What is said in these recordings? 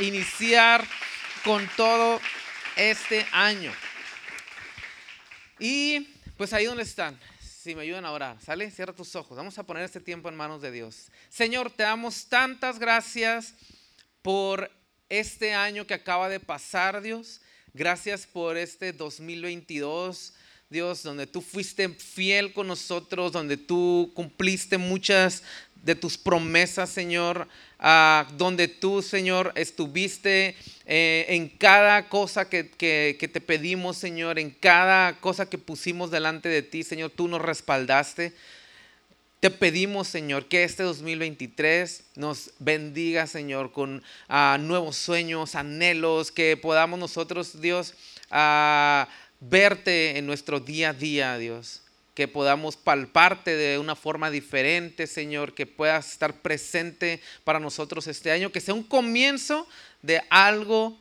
iniciar con todo este año. Y pues ahí donde están, si me ayudan a orar, ¿sale? Cierra tus ojos. Vamos a poner este tiempo en manos de Dios. Señor, te damos tantas gracias por este año que acaba de pasar, Dios. Gracias por este 2022. Dios, donde tú fuiste fiel con nosotros, donde tú cumpliste muchas de tus promesas, Señor, ah, donde tú, Señor, estuviste eh, en cada cosa que, que, te pedimos, Señor, en cada cosa que pusimos delante de ti, Señor, tú nos respaldaste. Te pedimos, Señor, que este 2023 nos bendiga, Señor, con ah, nuevos sueños, anhelos, que podamos nosotros, Dios, uh, verte en nuestro día a día, Dios. Que podamos palparte de una forma diferente, Señor, que puedas estar presente para nosotros este año, que sea un comienzo de algo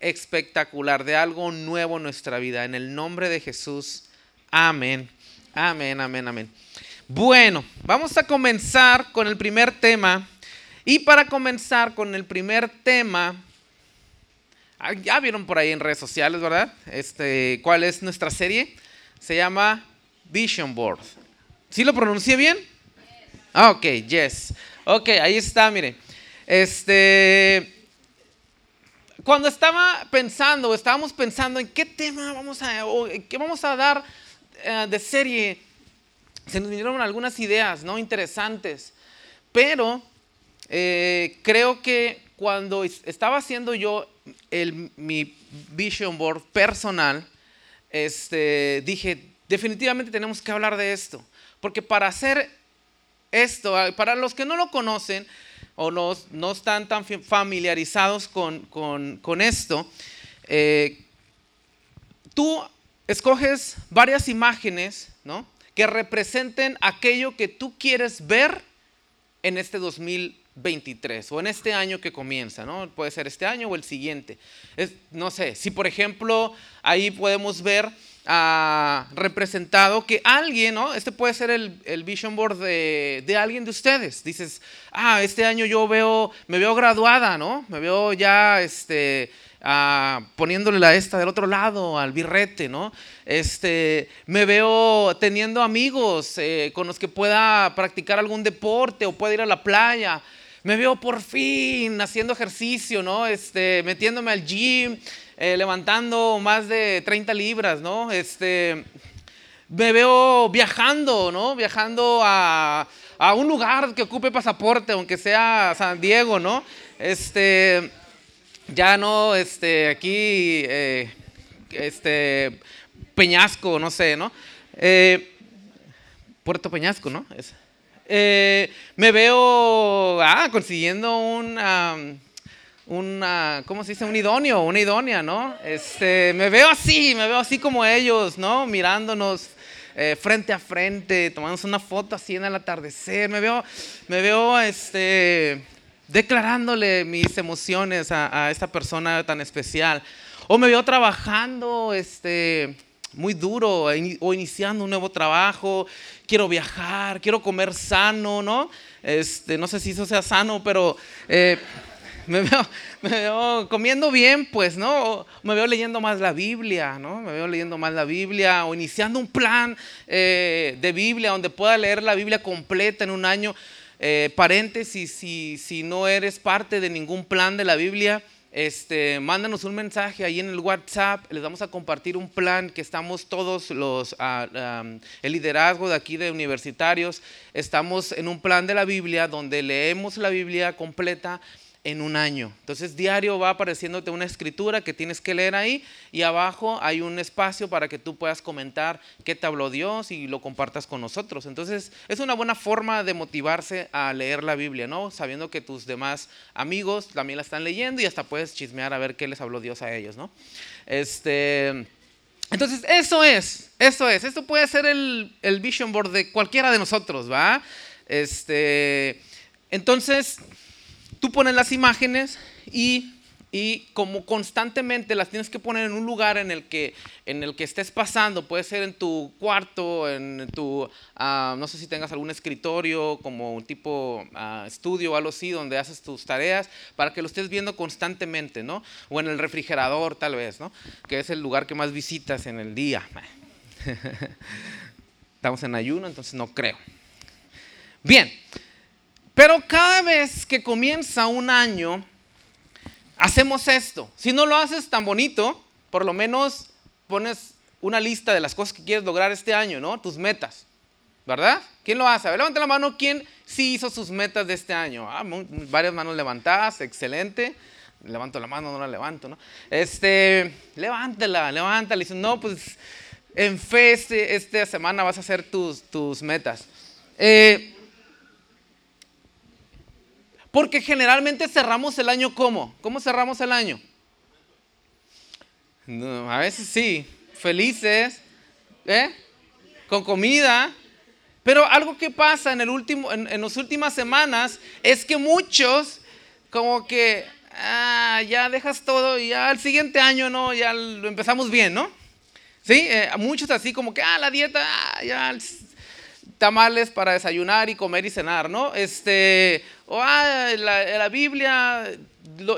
espectacular, de algo nuevo en nuestra vida. En el nombre de Jesús, amén, amén, amén, amén. Bueno, vamos a comenzar con el primer tema. Y para comenzar con el primer tema, ya vieron por ahí en redes sociales, ¿verdad? Este, ¿Cuál es nuestra serie? Se llama Vision Board. ¿Sí lo pronuncié bien? Ah, ok, yes. Ok, ahí está, mire. Este, cuando estaba pensando, estábamos pensando en qué tema vamos a, qué vamos a dar eh, de serie, se nos vinieron algunas ideas, ¿no? Interesantes. Pero eh, creo que cuando estaba haciendo yo el, mi vision board personal, este, dije, definitivamente tenemos que hablar de esto. Porque para hacer esto, para los que no lo conocen o no, no están tan familiarizados con, con, con esto, eh, tú escoges varias imágenes ¿no? que representen aquello que tú quieres ver en este 2020 23 o en este año que comienza, ¿no? Puede ser este año o el siguiente. No sé, si por ejemplo ahí podemos ver ah, representado que alguien, ¿no? Este puede ser el, el vision board de, de, alguien de ustedes. Dices, ah, este año yo veo, me veo graduada, ¿no? Me veo ya, este, ah, poniéndole la esta del otro lado, al birrete, ¿no? Este, me veo teniendo amigos eh, con los que pueda practicar algún deporte o pueda ir a la playa me veo por fin haciendo ejercicio, ¿no? Este, metiéndome al gym, eh, levantando más de 30 libras, ¿no? Este, me veo viajando, ¿no? Viajando a, a, un lugar que ocupe pasaporte, aunque sea San Diego, ¿no? Este, ya no, este, aquí, eh, este, Peñasco, no sé, ¿no? Eh, Puerto Peñasco, ¿no? Eh, me veo ah, consiguiendo un, una, ¿cómo se dice? Un idóneo, una idónea, ¿no? Este, me veo así, me veo así como ellos, ¿no? Mirándonos frente a frente, tomándonos una foto así en el atardecer. Me veo, me veo, este, declarándole mis emociones a, a esta persona tan especial. O me veo trabajando, este, muy duro o iniciando un nuevo trabajo, quiero viajar, quiero comer sano, ¿no? Este, no sé si eso sea sano, pero eh, me, veo, comiendo bien, pues, ¿no? me veo leyendo más la Biblia, ¿no? Me veo leyendo más la Biblia o iniciando un plan eh, de Biblia donde pueda leer la Biblia completa en un año. Eh, paréntesis, si, no eres parte de ningún plan de la Biblia, este, mándanos un mensaje ahí en el WhatsApp, les vamos a compartir un plan que estamos todos los, ah, el liderazgo de aquí de universitarios, estamos en un plan de la Biblia donde leemos la Biblia completa en un año. Entonces diario va apareciéndote una escritura que tienes que leer ahí y abajo hay un espacio para que tú puedas comentar qué te habló Dios y lo compartas con nosotros. Entonces es una buena forma de motivarse a leer la Biblia, ¿no? Sabiendo que tus demás amigos también la están leyendo y hasta puedes chismear a ver qué les habló Dios a ellos, ¿no? Este, entonces eso es, eso es, esto puede ser el, el vision board de cualquiera de nosotros, ¿va? Este, entonces tú pones las imágenes y y como constantemente las tienes que poner en un lugar en el que, en el que estés pasando, puede ser en tu cuarto, en tu, ah, no sé si tengas algún escritorio como un tipo ah, estudio o algo así, donde haces tus tareas, para que lo estés viendo constantemente, ¿no? O en el refrigerador tal vez, ¿no? Que es el lugar que más visitas en el día. Estamos en ayuno, entonces no creo. Bien, pero cada vez que comienza un año, hacemos esto. Si no lo haces tan bonito, por lo menos pones una lista de las cosas que quieres lograr este año, ¿no? Tus metas, ¿verdad? ¿Quién lo hace? A ver, levanta la mano, ¿quién sí hizo sus metas de este año? Ah, varias manos levantadas, excelente. Levanto la mano, no la levanto, ¿no? Este, levántala, levántala. Y dice, no, pues en fe este, esta semana vas a hacer tus, tus metas. Eh, porque generalmente cerramos el año ¿cómo? ¿Cómo cerramos el año? a veces sí, felices, ¿eh? con comida. Pero algo que pasa en, el las últimas semanas es que muchos como que ah, ya dejas todo y ya el siguiente año no, ya lo empezamos bien, ¿no? Sí, eh, muchos así como que, ah, la dieta, ah, ya tamales para desayunar y comer y cenar, ¿no? Este, o ah, la, la Biblia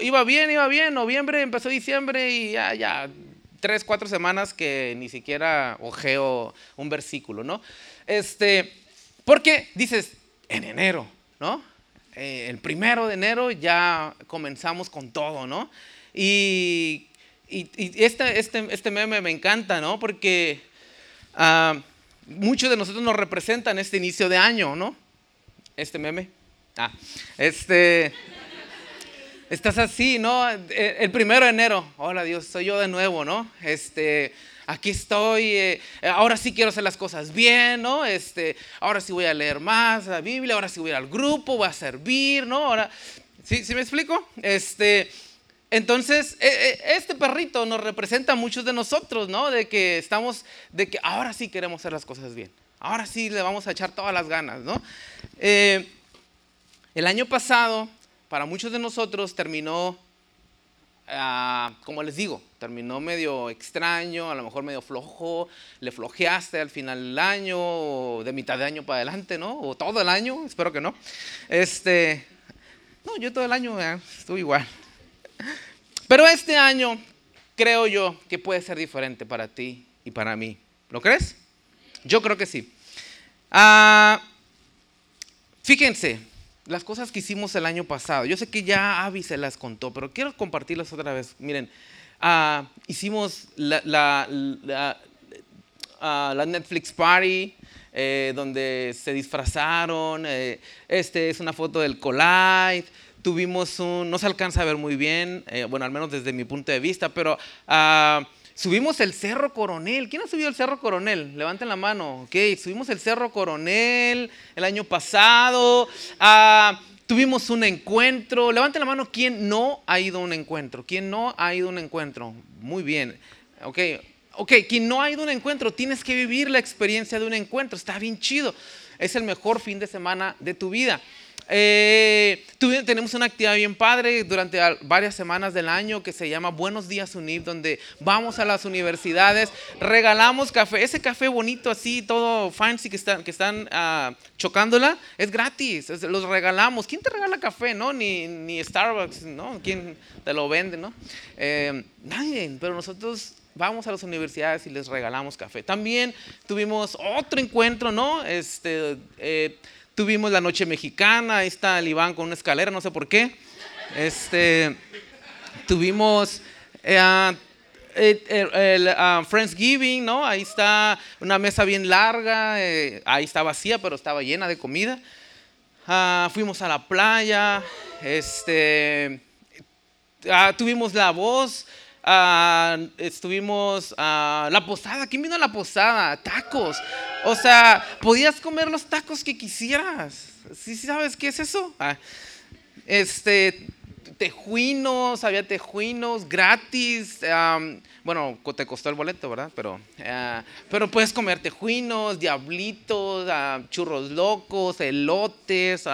iba bien, iba bien, noviembre, empezó diciembre y ya, ya, tres, cuatro semanas que ni siquiera ojeo un versículo, ¿no? Este, porque dices, en enero, ¿no? Eh, el primero de enero ya comenzamos con todo, ¿no? Y, y, este, este, este meme me encanta, ¿no? Porque... Uh, muchos de nosotros nos representan este inicio de año, ¿no? Este meme. Ah, este. Estás así, ¿no? El primero de enero. Hola Dios, soy yo de nuevo, ¿no? Este, aquí estoy. Eh, ahora sí quiero hacer las cosas bien, ¿no? Este, ahora sí voy a leer más la Biblia. Ahora sí voy a ir al grupo, voy a servir, ¿no? Ahora, ¿sí, ¿sí me explico? Este. Entonces, e, e, este perrito nos representa a muchos de nosotros, ¿no? De que estamos, de que ahora sí queremos hacer las cosas bien. Ahora sí le vamos a echar todas las ganas, ¿no? Eh, el año pasado, para muchos de nosotros, terminó, ah, como les digo, terminó medio extraño, a lo mejor medio flojo, le flojeaste al final del año, o de mitad de año para adelante, ¿no? O todo el año, espero que no. Este, no, yo todo el año estuve igual. Pero este año creo yo que puede ser diferente para ti y para mí. ¿Lo crees? Yo creo que sí. Ah, fíjense, las cosas que hicimos el año pasado. Yo sé que ya Avi se las contó, pero quiero compartirlas otra vez. Miren, ah, hicimos la, ah, Netflix Party. Eh, donde se disfrazaron. Eh, este es una foto del Collide tuvimos un, no se alcanza a ver muy bien, eh, bueno, al menos desde mi punto de vista, pero uh, subimos el Cerro Coronel. ¿Quién ha subido el Cerro Coronel? Levanten la mano. Ok, subimos el Cerro Coronel el año pasado. Uh, tuvimos un encuentro. Levanten la mano quién no ha ido a un encuentro. ¿Quién no ha ido a un encuentro? Muy bien. Ok, ok, quien no ha ido a un encuentro, tienes que vivir la experiencia de un encuentro. Está bien chido. Es el mejor fin de semana de tu vida. Eh, tenemos una actividad bien padre durante varias semanas del año que se llama Buenos Días UNIV, donde vamos a las universidades, regalamos café, ese café bonito así, todo fancy que están, que están ah, chocándola, es gratis, los regalamos. ¿Quién te regala café? No? Ni, ni Starbucks, ¿no? ¿Quién te lo vende? ¿no? Eh, nadie, pero nosotros vamos a las universidades y les regalamos café. También tuvimos otro encuentro, ¿no? Este, eh, Tuvimos la noche mexicana, ahí está el Iván con una escalera, no sé por qué. Este, tuvimos eh, el, ah, Friendsgiving, ¿no? Ahí está una mesa bien larga, eh, ahí está vacía, pero estaba llena de comida. Ah, fuimos a la playa, este, ah, tuvimos la voz, estuvimos a la posada. ¿Quién vino a la posada? Tacos. O sea, podías comer los tacos que quisieras. ¿Sí, sabes qué es eso? Ah, este, tejuinos, había tejuinos gratis. bueno, te costó el boleto, ¿verdad? Pero, ah, pero puedes comer tejuinos, diablitos, ah, churros locos, elotes.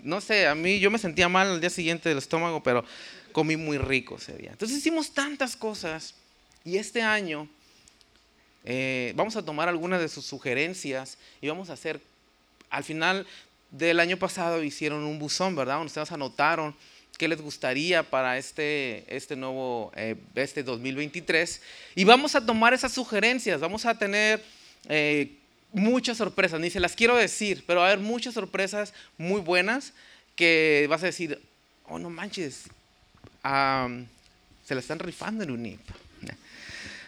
no sé, a mí yo me sentía mal el día siguiente del estómago, pero comí muy rico ese día. Entonces hicimos tantas cosas y este año eh, vamos a tomar algunas de sus sugerencias y vamos a hacer, al final del año pasado hicieron un buzón, ¿verdad? ustedes anotaron qué les gustaría para este, este nuevo, eh, este 2023. Y vamos a tomar esas sugerencias, vamos a tener eh, muchas sorpresas, ni se las quiero decir, pero va a haber muchas sorpresas muy buenas que vas a decir, oh no manches, se la están rifando en UNIP.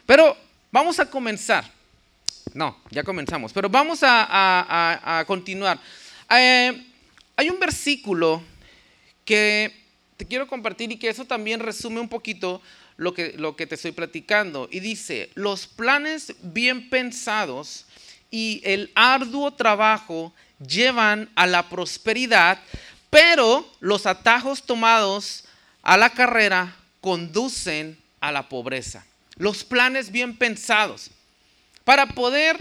Pero vamos a comenzar. No, ya comenzamos, pero vamos a, continuar. Eh, hay un versículo que te quiero compartir y que eso también resume un poquito lo que, lo que te estoy platicando. Y dice, los planes bien pensados y el arduo trabajo llevan a la prosperidad, pero los atajos tomados a la carrera conducen a la pobreza. Los planes bien pensados. Para poder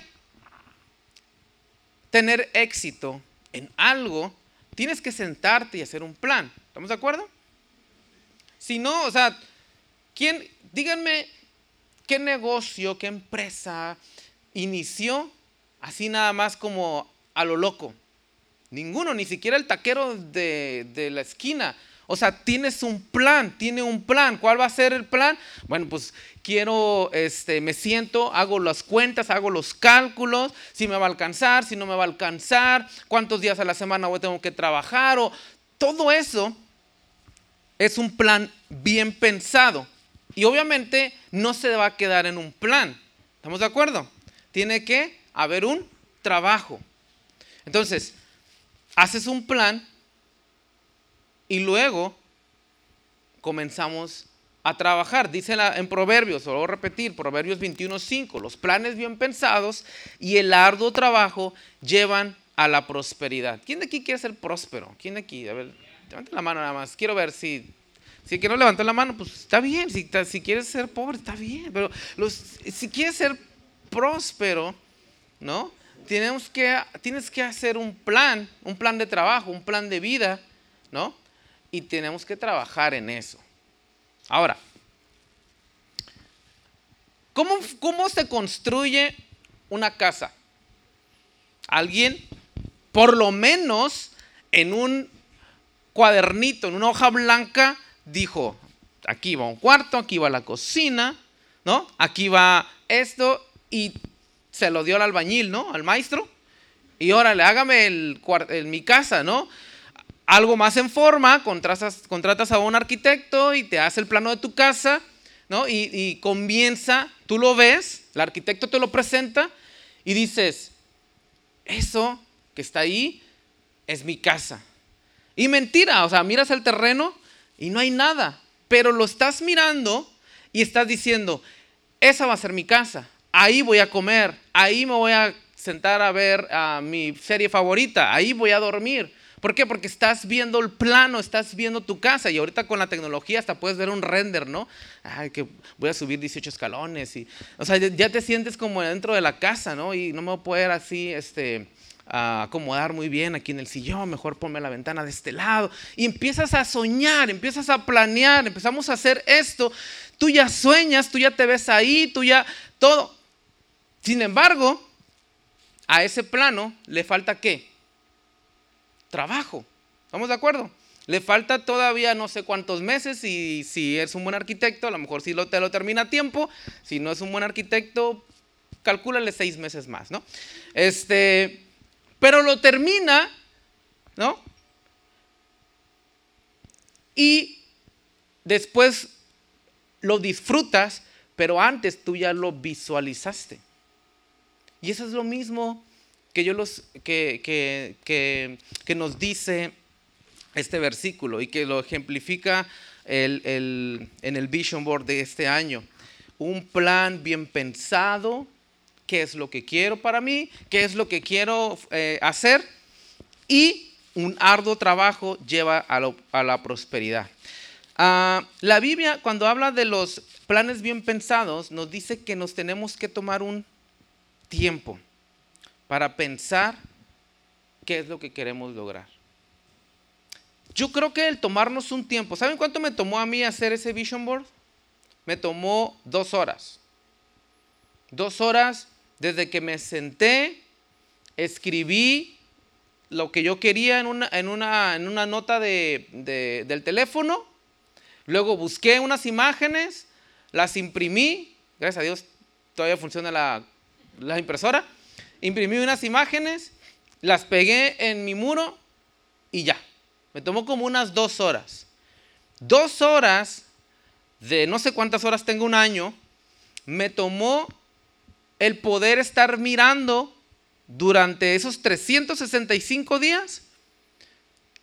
tener éxito en algo, tienes que sentarte y hacer un plan. ¿Estamos de acuerdo? Si no, o sea, ¿quién, díganme qué negocio, qué empresa inició así nada más como a lo loco? Ninguno, ni siquiera el taquero de, de la esquina. O sea, tienes un plan, tiene un plan. ¿Cuál va a ser el plan? Bueno, pues quiero, este, me siento, hago las cuentas, hago los cálculos, si me va a alcanzar, si no me va a alcanzar, cuántos días a la semana voy, tengo que trabajar, o todo eso es un plan bien pensado. Y obviamente no se va a quedar en un plan. ¿Estamos de acuerdo? Tiene que haber un trabajo. Entonces, haces un plan y luego comenzamos a trabajar. Dice en Proverbios, lo voy a repetir, Proverbios 21.5, los planes bien pensados y el arduo trabajo llevan a la prosperidad. ¿Quién de aquí quiere ser próspero? ¿Quién de aquí? A ver, Levante la mano nada más. Quiero ver si. Si que no levantó la mano, pues está bien. Si, si quieres ser pobre, está bien. Pero si quieres ser próspero, ¿no? Tenemos que, tienes que hacer un plan, un plan de trabajo, un plan de vida, ¿no? Y tenemos que trabajar en eso. Ahora, ¿cómo, cómo se construye una casa? Alguien, por lo menos en un cuadernito, en una hoja blanca, dijo, aquí va un cuarto, aquí va la cocina, ¿no? Aquí va esto y se lo dio al albañil, ¿no? Al maestro. Y órale, hágame el, en mi casa, ¿no? Algo más en forma, contratas, contratas a un arquitecto y te hace el plano de tu casa, ¿no? Y, y comienza, tú lo ves, el arquitecto te lo presenta y dices, eso que está ahí es mi casa. Y mentira, o sea, miras el terreno y no hay nada, pero lo estás mirando y estás diciendo, esa va a ser mi casa, ahí voy a comer, ahí me voy a sentar a ver a mi serie favorita, ahí voy a dormir. ¿Por qué? Porque estás viendo el plano, estás viendo tu casa y ahorita con la tecnología hasta puedes ver un render, ¿no? Ay, que voy a subir 18 escalones y, o sea, ya te sientes como dentro de la casa, ¿no? Y no me voy a poder así, este, acomodar muy bien aquí en el sillón, mejor ponme la ventana de este lado. Y empiezas a soñar, empiezas a planear, empezamos a hacer esto. Tú ya sueñas, tú ya te ves ahí, tú ya todo. Sin embargo, a ese plano le falta qué? Trabajo. ¿Estamos de acuerdo? Le falta todavía no sé cuántos meses y si es un buen arquitecto, a lo mejor sí lo, te lo termina a tiempo. Si no es un buen arquitecto, calcúlale seis meses más, ¿no? Este, pero lo termina, ¿no? Y después lo disfrutas, pero antes tú ya lo visualizaste. Y eso es lo mismo que, yo los, que, que, nos dice este versículo y que lo ejemplifica el, en el Vision Board de este año. Un plan bien pensado, qué es lo que quiero para mí, qué es lo que quiero eh, hacer y un arduo trabajo lleva a, la prosperidad. Ah, la Biblia cuando habla de los planes bien pensados nos dice que nos tenemos que tomar un tiempo para pensar qué es lo que queremos lograr. yo creo que el tomarnos un tiempo, ¿saben cuánto me tomó a mí hacer ese vision board? Me tomó dos horas. Dos horas desde que me senté, escribí lo que yo quería en una, en una, en una nota de, del teléfono, luego busqué unas imágenes, las imprimí, gracias a Dios todavía funciona la, la impresora, imprimí unas imágenes, las pegué en mi muro y ya. Me tomó como unas dos horas. Dos horas de no sé cuántas horas tengo un año, me tomó el poder estar mirando durante esos 365 días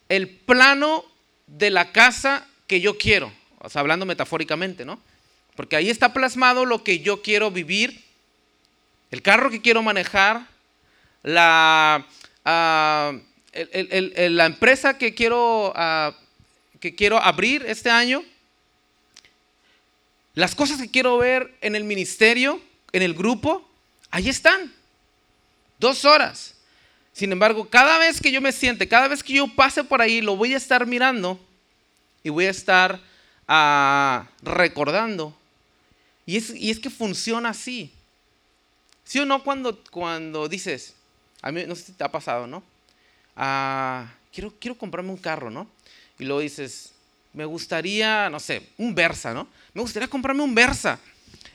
el plano de la casa que yo quiero, o sea, hablando metafóricamente, ¿no? Porque ahí está plasmado lo que yo quiero vivir, el carro que quiero manejar, la, ah, empresa que quiero, ah, que quiero abrir este año, las cosas que quiero ver en el ministerio, en el grupo, ahí están. Dos horas. Sin embargo, cada vez que yo me siente, cada vez que yo pase por ahí, lo voy a estar mirando y voy a estar ah, recordando. Y es, que funciona así. ¿Sí o no cuando, cuando dices, a mí no sé si te ha pasado, ¿no? Ah, quiero, quiero comprarme un carro, ¿no? Y luego dices, me gustaría, no sé, un Versa, ¿no? Me gustaría comprarme un Versa.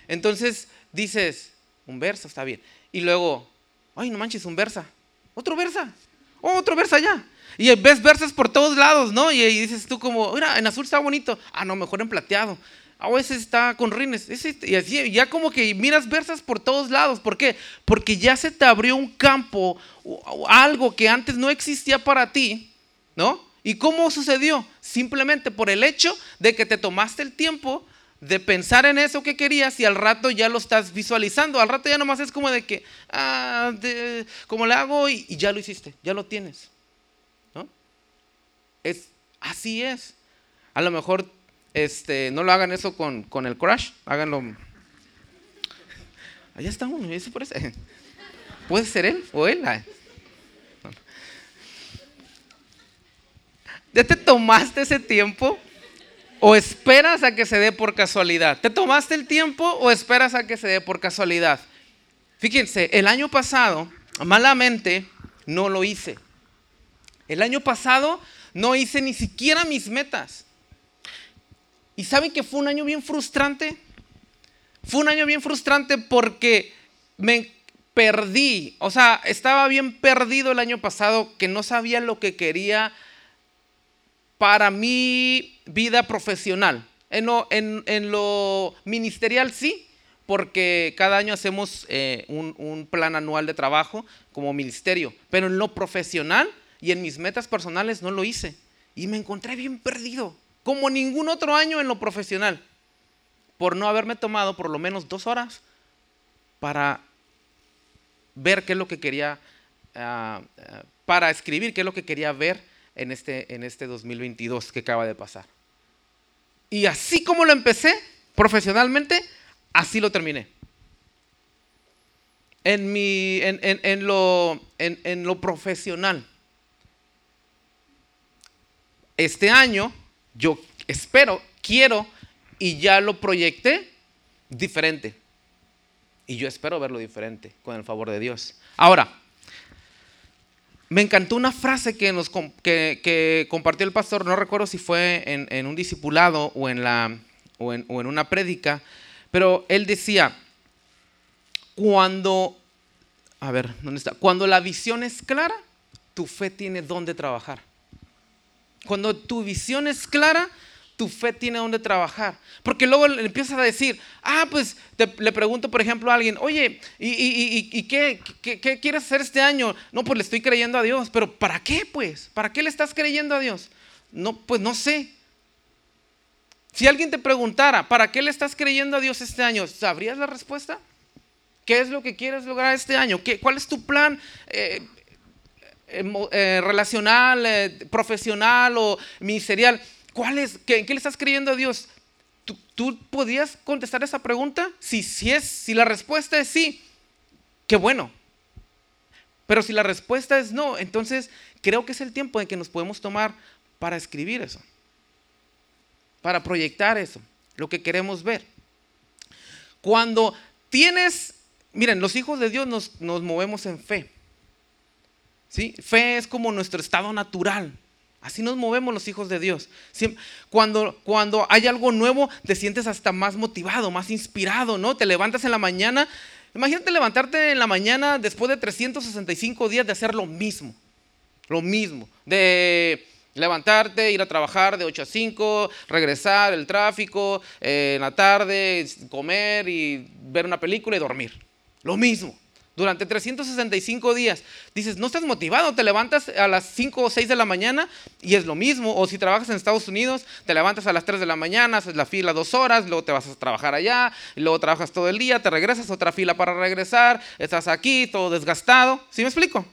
Entonces dices, un Versa, está bien. Y luego, ay, no manches, un Versa. Otro Versa. otro Versa ya. Y ves Versas por todos lados, ¿no? Y, dices tú como, mira, en azul está bonito. Ah, no, mejor en plateado. Ah, ese está con rines. y así, ya como que miras Versas por todos lados. ¿Por qué? Porque ya se te abrió un campo, algo que antes no existía para ti, ¿no? ¿Y cómo sucedió? Simplemente por el hecho de que te tomaste el tiempo de pensar en eso que querías y al rato ya lo estás visualizando. Al rato ya nomás es como de que, ah, como le hago y, ya lo hiciste, ya lo tienes. ¿no? Es, así es. A lo mejor este, no lo hagan eso con, con el crash, háganlo. Allá está uno, eso parece. Puede ser él o él. ¿Ya te tomaste ese tiempo? ¿O esperas a que se dé por casualidad? ¿Te tomaste el tiempo o esperas a que se dé por casualidad? Fíjense, el año pasado, malamente, no lo hice. El año pasado no hice ni siquiera mis metas. ¿Y saben que fue un año bien frustrante? Fue un año bien frustrante porque me perdí. O sea, estaba bien perdido el año pasado que no sabía lo que quería para mi vida profesional. En lo, ministerial sí, porque cada año hacemos eh, un, plan anual de trabajo como ministerio, pero en lo profesional y en mis metas personales no lo hice. Y me encontré bien perdido, como ningún otro año en lo profesional, por no haberme tomado por lo menos dos horas para ver qué es lo que quería, ah, ah, para escribir qué es lo que quería ver en este, en este 2022 que acaba de pasar. Y así como lo empecé profesionalmente, así lo terminé. En, mi, en, lo, en lo profesional. Este año yo espero, quiero y ya lo proyecté diferente. Y yo espero verlo diferente con el favor de Dios. Ahora, me encantó una frase que, nos, compartió el pastor, no recuerdo si fue en, un discipulado o en una prédica, pero él decía, cuando, a ver, ¿dónde está? Cuando la visión es clara, tu fe tiene dónde trabajar. Cuando tu visión es clara, tu fe tiene donde trabajar. Porque luego le empiezas a decir, ah, pues le pregunto, por ejemplo, a alguien, oye, ¿y, qué, qué, quieres hacer este año? No, pues le estoy creyendo a Dios, pero ¿para qué, pues? ¿Para qué le estás creyendo a Dios? No, pues no sé. Si alguien te preguntara, ¿para qué le estás creyendo a Dios este año? ¿Sabrías la respuesta? ¿Qué es lo que quieres lograr este año? ¿Qué, ¿Cuál es tu plan eh, eh, relacional, eh, profesional o ministerial? ¿Cuál es? ¿Qué, qué le estás creyendo a Dios? ¿Tú, ¿Tú, podías contestar esa pregunta? Si, si, es, si la respuesta es sí, qué bueno. Pero si la respuesta es no, entonces creo que es el tiempo en que nos podemos tomar para escribir eso, para proyectar eso, lo que queremos ver. Cuando tienes, miren, los hijos de Dios nos, nos movemos en fe. ¿Sí? Fe es como nuestro estado natural. Así nos movemos los hijos de Dios. Cuando, cuando hay algo nuevo, te sientes hasta más motivado, más inspirado, ¿no? Te levantas en la mañana. Imagínate levantarte en la mañana después de 365 días de hacer lo mismo. Lo mismo. De levantarte, ir a trabajar de 8 a 5, regresar, el tráfico, eh, en la tarde, comer y ver una película y dormir. Lo mismo durante 365 días. Dices, no estás motivado, te levantas a las 5 o 6 de la mañana y es lo mismo. O si trabajas en Estados Unidos, te levantas a las 3 de la mañana, haces la fila dos horas, luego te vas a trabajar allá, luego trabajas todo el día, te regresas otra fila para regresar, estás aquí, todo desgastado. ¿Sí me explico?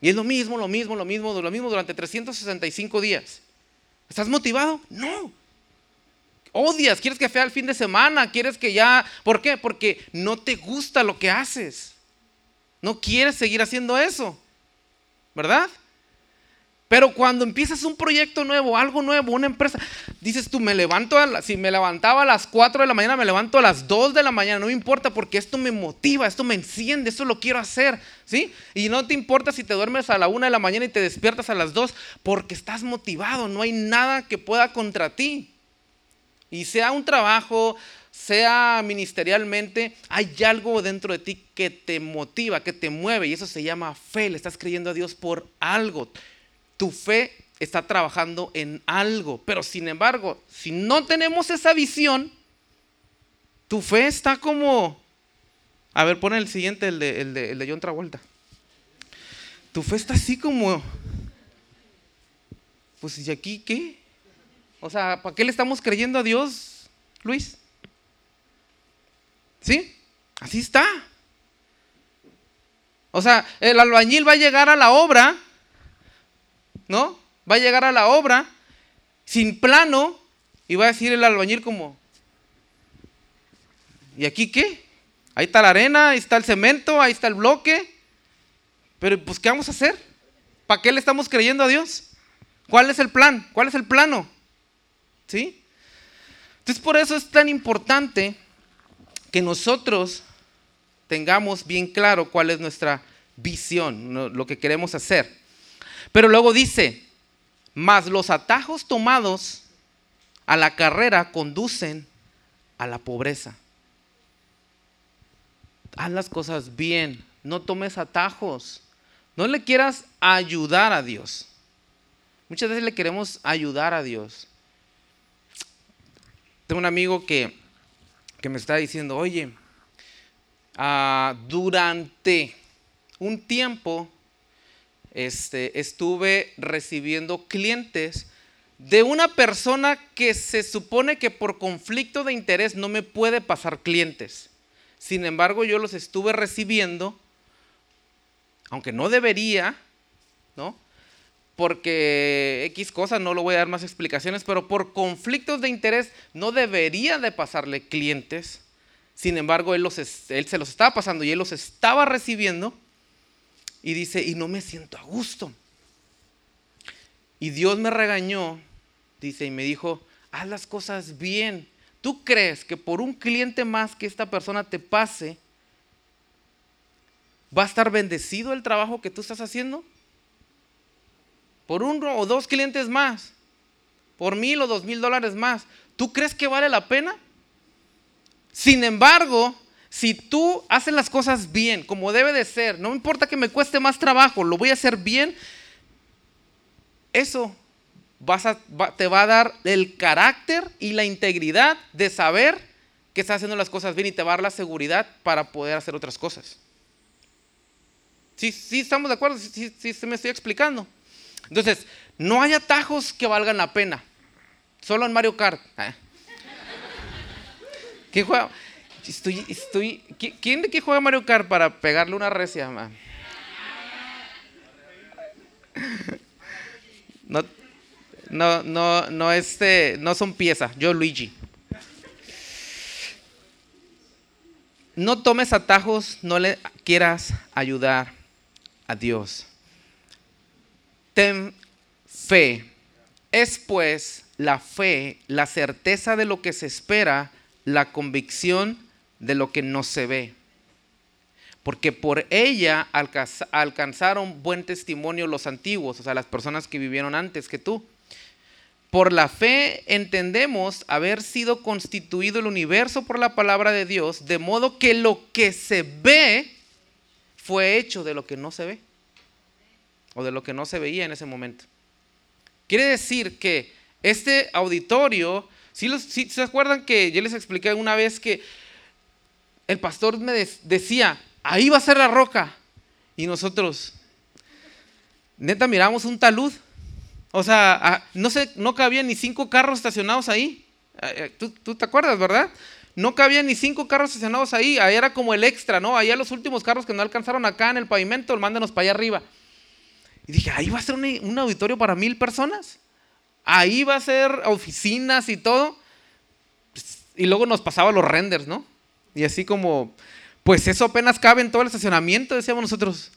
Y es lo mismo, lo mismo, lo mismo, lo mismo durante 365 días. ¿Estás motivado? No. Odias, quieres que sea el fin de semana, quieres que ya... ¿Por qué? Porque no te gusta lo que haces. No quieres seguir haciendo eso, ¿verdad? Pero cuando empiezas un proyecto nuevo, algo nuevo, una empresa, dices tú, me levanto, a si me levantaba a las 4 de la mañana, me levanto a las 2 de la mañana, no me importa porque esto me motiva, esto me enciende, esto lo quiero hacer, ¿sí? Y no te importa si te duermes a la 1 de la mañana y te despiertas a las 2 porque estás motivado, no hay nada que pueda contra ti. Y sea un trabajo, sea ministerialmente, hay algo dentro de ti que te motiva, que te mueve, y eso se llama fe. Le estás creyendo a Dios por algo. Tu fe está trabajando en algo, pero sin embargo, si no tenemos esa visión, tu fe está como... A ver, pon el siguiente, el de, el de, el de John Travolta. Tu fe está así como... Pues, ¿y aquí qué? O sea, ¿para qué le estamos creyendo a Dios, Luis? ¿Sí? Así está. O sea, el albañil va a llegar a la obra, ¿no? Va a llegar a la obra sin plano y va a decir el albañil como, ¿y aquí qué? Ahí está la arena, ahí está el cemento, ahí está el bloque. Pero pues, ¿qué vamos a hacer? ¿Para qué le estamos creyendo a Dios? ¿Cuál es el plan? ¿Cuál es el plano? ¿Sí? Entonces por eso es tan importante que nosotros tengamos bien claro cuál es nuestra visión, lo que queremos hacer. Pero luego dice, mas los atajos tomados a la carrera conducen a la pobreza. Haz las cosas bien, no tomes atajos, no le quieras ayudar a Dios. Muchas veces le queremos ayudar a Dios. Tengo un amigo que que me está diciendo, oye, ah, durante un tiempo este, estuve recibiendo clientes de una persona que se supone que por conflicto de interés no me puede pasar clientes. Sin embargo, yo los estuve recibiendo, aunque no debería, ¿no? Porque X cosas, no lo voy a dar más explicaciones, pero por conflictos de interés no debería de pasarle clientes. Sin embargo, él, él se los estaba pasando y él los estaba recibiendo. Y dice, y no me siento a gusto. Y Dios me regañó, dice, y me dijo, haz las cosas bien. ¿Tú crees que por un cliente más que esta persona te pase, va a estar bendecido el trabajo que tú estás haciendo? Por uno o dos clientes más, por mil o dos mil dólares más, ¿tú crees que vale la pena? Sin embargo, si tú haces las cosas bien, como debe de ser, no importa que me cueste más trabajo, lo voy a hacer bien, eso te va a dar el carácter y la integridad de saber que estás haciendo las cosas bien y te va a dar la seguridad para poder hacer otras cosas. Sí, sí, estamos de acuerdo, sí, sí, sí me estoy explicando. Entonces, no hay atajos que valgan la pena. Solo en Mario Kart. Ah. ¿Quién juega? Estoy, estoy, ¿Quién de qué juega Mario Kart para pegarle una recia? No, no, no, no, este, no son piezas. Yo, Luigi. No tomes atajos, no le quieras ayudar a Dios ten fe Es pues la fe, la certeza de lo que se espera, la convicción de lo que no se ve. Porque por ella alcanzaron buen testimonio los antiguos, o sea, las personas que vivieron antes que tú. Por la fe entendemos haber sido constituido el universo por la palabra de Dios, de modo que lo que se ve fue hecho de lo que no se ve, o de lo que no se veía en ese momento. Quiere decir que este auditorio, si, se acuerdan que yo les expliqué una vez que el pastor me decía, ahí va a ser la roca. Y nosotros, neta, miramos un talud. O sea, no, sé, no cabían ni cinco carros estacionados ahí. ¿Tú, te acuerdas, verdad? No cabían ni cinco carros estacionados ahí. Ahí era como el extra, ¿no? Ahí los últimos carros que no alcanzaron acá en el pavimento, mándenos para allá arriba. Y dije, ahí va a ser un auditorio para mil personas. Ahí va a ser oficinas y todo. Y luego nos pasaba los renders, ¿no? Y así como, pues eso apenas cabe en todo el estacionamiento, decíamos nosotros.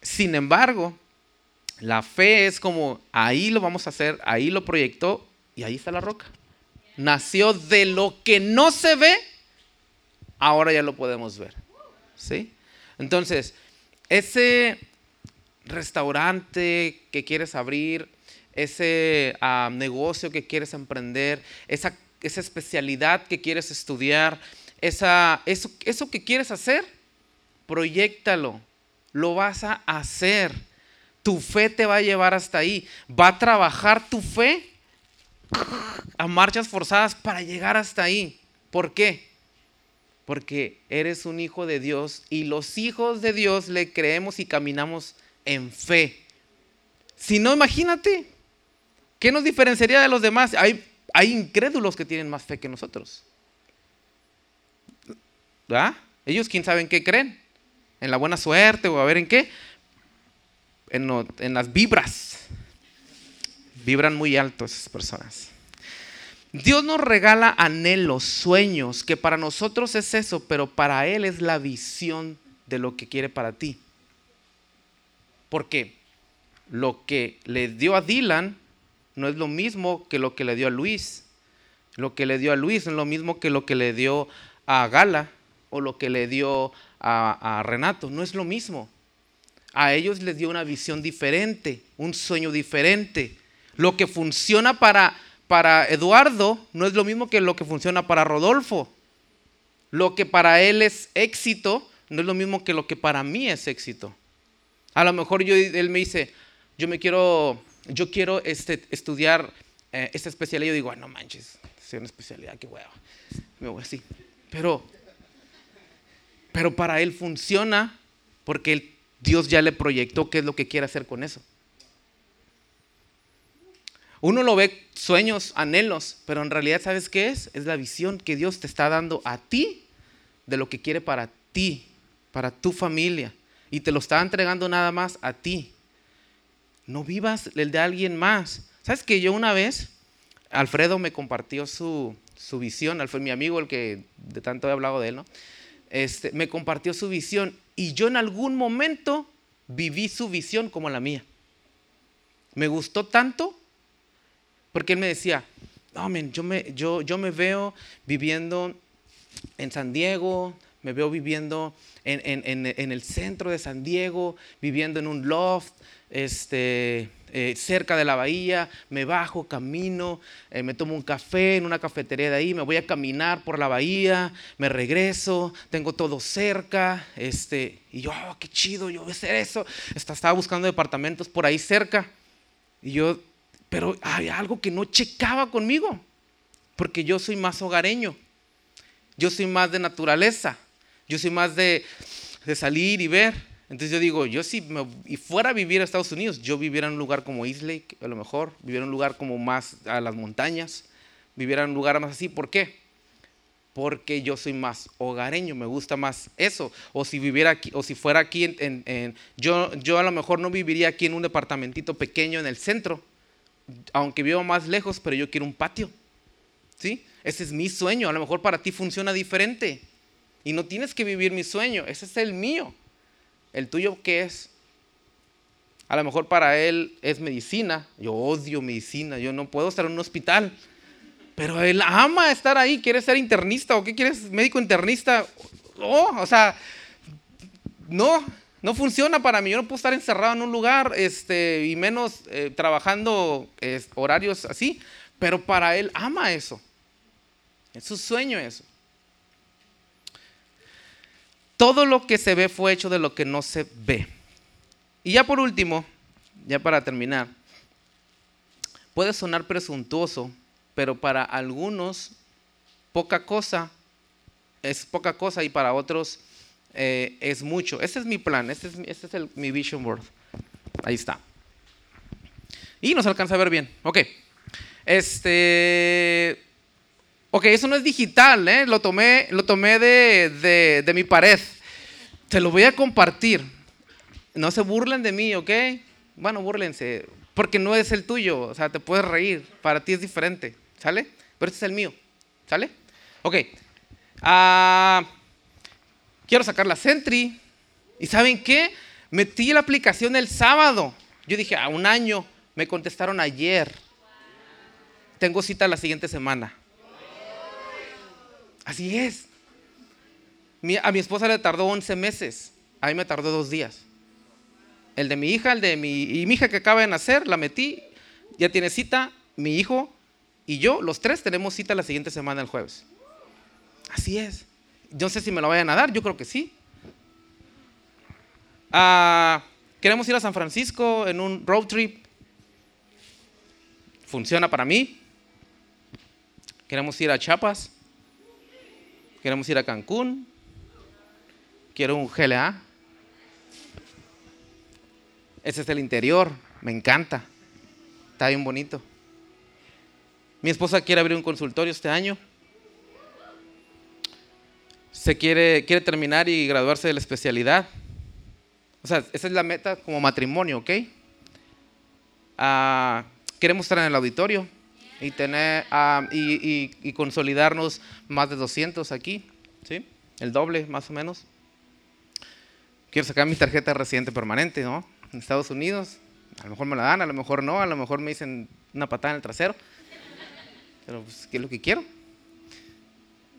Sin embargo, la fe es como, ahí lo vamos a hacer, ahí lo proyectó y ahí está la roca. Nació de lo que no se ve, ahora ya lo podemos ver. ¿Sí? Entonces, ese restaurante que quieres abrir, ese ah, negocio que quieres emprender, esa, esa, especialidad que quieres estudiar, esa, eso, eso que quieres hacer, proyectalo, lo vas a hacer. Tu fe te va a llevar hasta ahí. Va a trabajar tu fe a marchas forzadas para llegar hasta ahí. ¿Por qué? Porque eres un hijo de Dios y los hijos de Dios le creemos y caminamos en fe. Si no, imagínate, ¿Qué nos diferenciaría de los demás? Hay, incrédulos que tienen más fe que nosotros. ¿Verdad? Ellos quién sabe en qué creen. En la buena suerte o a ver en qué. En, en las vibras. Vibran muy alto esas personas. Dios nos regala anhelos, sueños, que para nosotros es eso, pero para Él es la visión de lo que quiere para ti. ¿Por qué? Lo que le dio a Dylan no es lo mismo que lo que le dio a Luis. Lo que le dio a Luis no es lo mismo que lo que le dio a Gala o lo que le dio a, Renato. No es lo mismo. A ellos les dio una visión diferente, un sueño diferente. Lo que funciona para, para Eduardo no es lo mismo que lo que funciona para Rodolfo. Lo que para él es éxito no es lo mismo que lo que para mí es éxito. A lo mejor yo, él me dice, yo me quiero yo quiero este, estudiar eh, esta especialidad. Yo digo, no manches, es una especialidad, qué huevo. Me voy así. Pero, pero para él funciona porque Dios ya le proyectó qué es lo que quiere hacer con eso. Uno lo ve sueños, anhelos, pero en realidad ¿sabes qué es? Es la visión que Dios te está dando a ti de lo que quiere para ti, para tu familia. Y te lo está entregando nada más a ti. No vivas el de alguien más. ¿Sabes que yo una vez, Alfredo me compartió su, su visión, fue mi amigo el que de tanto he hablado de él, ¿no? Este, me compartió su visión y yo en algún momento viví su visión como la mía. Me gustó tanto porque él me decía, no, yo, me, yo, yo me veo viviendo en San Diego, me veo viviendo en, en, en, el centro de San Diego, viviendo en un loft, este, eh, cerca de la bahía, me bajo, camino, eh, me tomo un café en una cafetería de ahí, me voy a caminar por la bahía, me regreso, tengo todo cerca, este, y yo, oh, qué chido, yo voy a hacer eso. Estaba buscando departamentos por ahí cerca, y yo, pero había algo que no checaba conmigo, porque yo soy más hogareño, yo soy más de naturaleza, yo soy más de, de salir y ver. Entonces yo digo, yo si me, y fuera a vivir a Estados Unidos, yo viviera en un lugar como Islake, a lo mejor, viviera en un lugar como más a las montañas, viviera en un lugar más así. ¿Por qué? Porque yo soy más hogareño, me gusta más eso. O si viviera aquí, o si fuera aquí, en, yo, yo a lo mejor no viviría aquí en un departamentito pequeño en el centro, aunque vivo más lejos, pero yo quiero un patio. ¿Sí? Ese es mi sueño. A lo mejor para ti funciona diferente. Y no tienes que vivir mi sueño, ese es el mío. ¿El tuyo qué es? A lo mejor para él es medicina. Yo odio medicina. Yo no puedo estar en un hospital. Pero él ama estar ahí. Quiere ser internista. ¿O qué quieres? Médico internista. Oh, o sea, no, no funciona para mí. Yo no puedo estar encerrado en un lugar este, y menos eh, trabajando horarios así. Pero para él ama eso. Es su sueño eso. Todo lo que se ve fue hecho de lo que no se ve. Y ya por último, ya para terminar, puede sonar presuntuoso, pero para algunos poca cosa es poca cosa y para otros eh, es mucho. Ese es mi plan, este es, mi vision board. Ahí está. Y nos alcanza a ver bien. Ok. Este. Ok, eso no es digital, ¿eh? Lo tomé, lo tomé de, de, mi pared. Te lo voy a compartir. No se burlen de mí, ¿ok? Bueno, burlense, porque no es el tuyo, o sea, te puedes reír, para ti es diferente, ¿sale? Pero este es el mío, ¿sale? Ok. Ah, quiero sacar la Sentry. ¿Y saben qué? Metí la aplicación el sábado. Yo dije, a un año. Me contestaron ayer. Tengo cita la siguiente semana. Así es. A mi esposa le tardó 11 meses. A mí me tardó dos días. El de mi hija, el de mi, y mi hija que acaba de nacer, la metí, ya tiene cita, mi hijo y yo, los tres tenemos cita la siguiente semana el jueves. Así es. Yo no sé si me lo vayan a dar, yo creo que sí. Ah, queremos ir a San Francisco en un road trip. Funciona para mí. Queremos ir a Chiapas. Queremos ir a Cancún. Quiero un GLA. Ese es el interior, me encanta. Está bien bonito. Mi esposa quiere abrir un consultorio este año. Se quiere, quiere terminar y graduarse de la especialidad. O sea, esa es la meta como matrimonio, ¿ok? Ah, queremos estar en el auditorio y, tener, ah, y, consolidarnos más de 200 aquí, ¿sí? El doble, más o menos. Quiero sacar mi tarjeta de residente permanente, ¿no? en Estados Unidos. A lo mejor me la dan, a lo mejor no, a lo mejor me dicen una patada en el trasero. Pero pues, ¿qué es lo que quiero?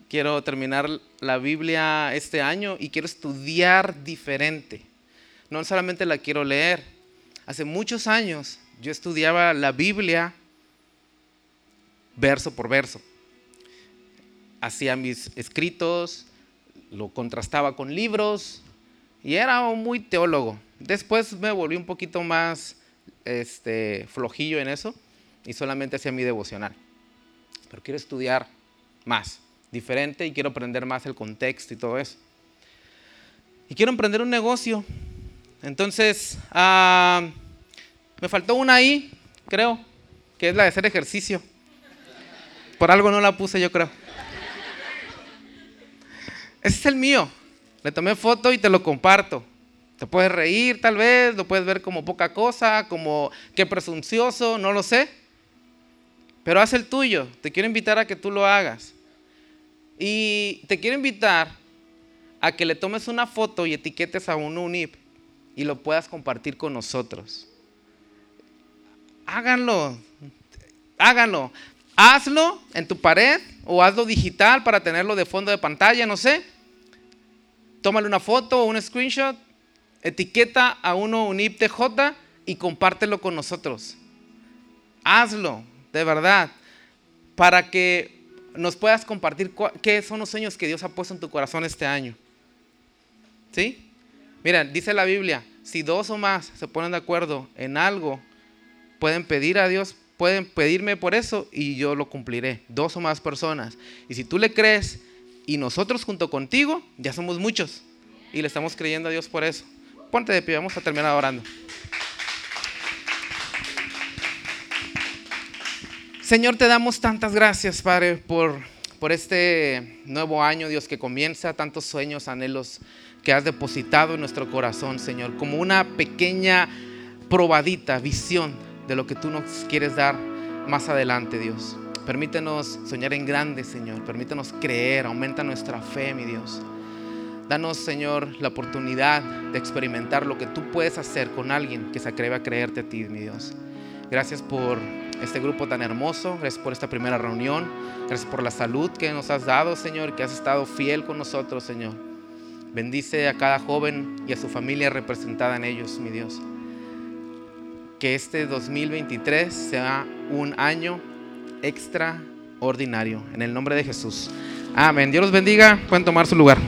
Quiero terminar la Biblia este año y quiero estudiar diferente. No solamente la quiero leer. Hace muchos años yo estudiaba la Biblia verso por verso. Hacía mis escritos, lo contrastaba con libros y era muy teólogo. Después me volví un poquito más este, flojillo en eso y solamente hacía mi devocional. Pero quiero estudiar más, diferente y quiero aprender más el contexto y todo eso. Y quiero emprender un negocio. Entonces, ah, me faltó una ahí, creo, que es la de hacer ejercicio. Por algo no la puse, yo creo. Ese es el mío. Le tomé foto y te lo comparto. Te puedes reír tal vez, lo puedes ver como poca cosa, como que presuncioso, no lo sé. Pero haz el tuyo. Te quiero invitar a que tú lo hagas. Y te quiero invitar a que le tomes una foto y etiquetes a un UNIP y lo puedas compartir con nosotros. Háganlo. Háganlo. Hazlo en tu pared o hazlo digital para tenerlo de fondo de pantalla, no sé. Tómale una foto o un screenshot etiqueta a uno un IPTJ y compártelo con nosotros. Hazlo, de verdad, para que nos puedas compartir qué son los sueños que Dios ha puesto en tu corazón este año. ¿Sí? Mira, dice la Biblia, si dos o más se ponen de acuerdo en algo, pueden pedir a Dios, pueden pedirme por eso y yo lo cumpliré. Dos o más personas. Y si tú le crees y nosotros junto contigo, ya somos muchos. Y le estamos creyendo a Dios por eso. Ponte de pie, vamos a terminar orando. Señor, te damos tantas gracias, Padre, por, por este nuevo año, Dios, que comienza, tantos sueños, anhelos que has depositado en nuestro corazón, Señor, como una pequeña probadita, visión de lo que tú nos quieres dar más adelante, Dios. Permítenos soñar en grande, Señor. Permítenos creer, aumenta nuestra fe, mi Dios. Danos, Señor, la oportunidad de experimentar lo que tú puedes hacer con alguien que se atreve a creerte a ti, mi Dios. Gracias por este grupo tan hermoso, gracias por esta primera reunión, gracias por la salud que nos has dado, Señor, que has estado fiel con nosotros, Señor. Bendice a cada joven y a su familia representada en ellos, mi Dios. Que este 2023 sea un año extraordinario. En el nombre de Jesús. Amén. Dios los bendiga. Pueden tomar su lugar.